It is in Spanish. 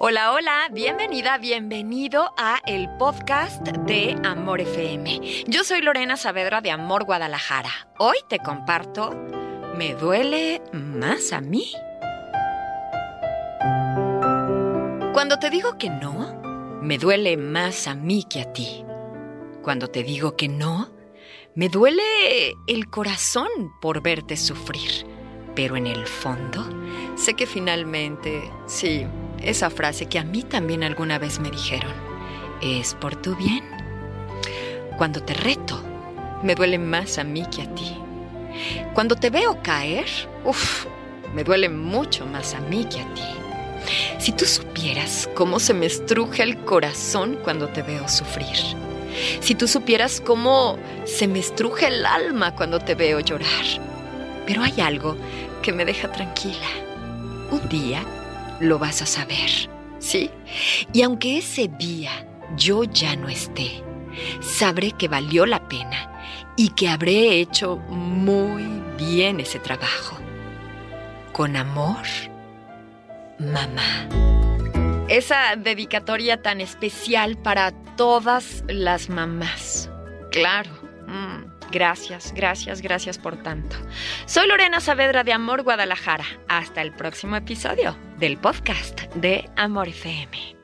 Hola, hola, bienvenida, bienvenido a el podcast de Amor FM. Yo soy Lorena Saavedra de Amor Guadalajara. Hoy te comparto, me duele más a mí. Cuando te digo que no, me duele más a mí que a ti. Cuando te digo que no, me duele el corazón por verte sufrir. Pero en el fondo, sé que finalmente, sí, esa frase que a mí también alguna vez me dijeron, es por tu bien. Cuando te reto, me duele más a mí que a ti. Cuando te veo caer, uff, me duele mucho más a mí que a ti. Si tú supieras cómo se me estruja el corazón cuando te veo sufrir. Si tú supieras cómo se me estruja el alma cuando te veo llorar. Pero hay algo que me deja tranquila. Un día lo vas a saber, ¿sí? Y aunque ese día yo ya no esté, sabré que valió la pena y que habré hecho muy bien ese trabajo. Con amor, mamá. Esa dedicatoria tan especial para todas las mamás. Claro. Mm. Gracias, gracias, gracias por tanto. Soy Lorena Saavedra de Amor Guadalajara. Hasta el próximo episodio del podcast de Amor FM.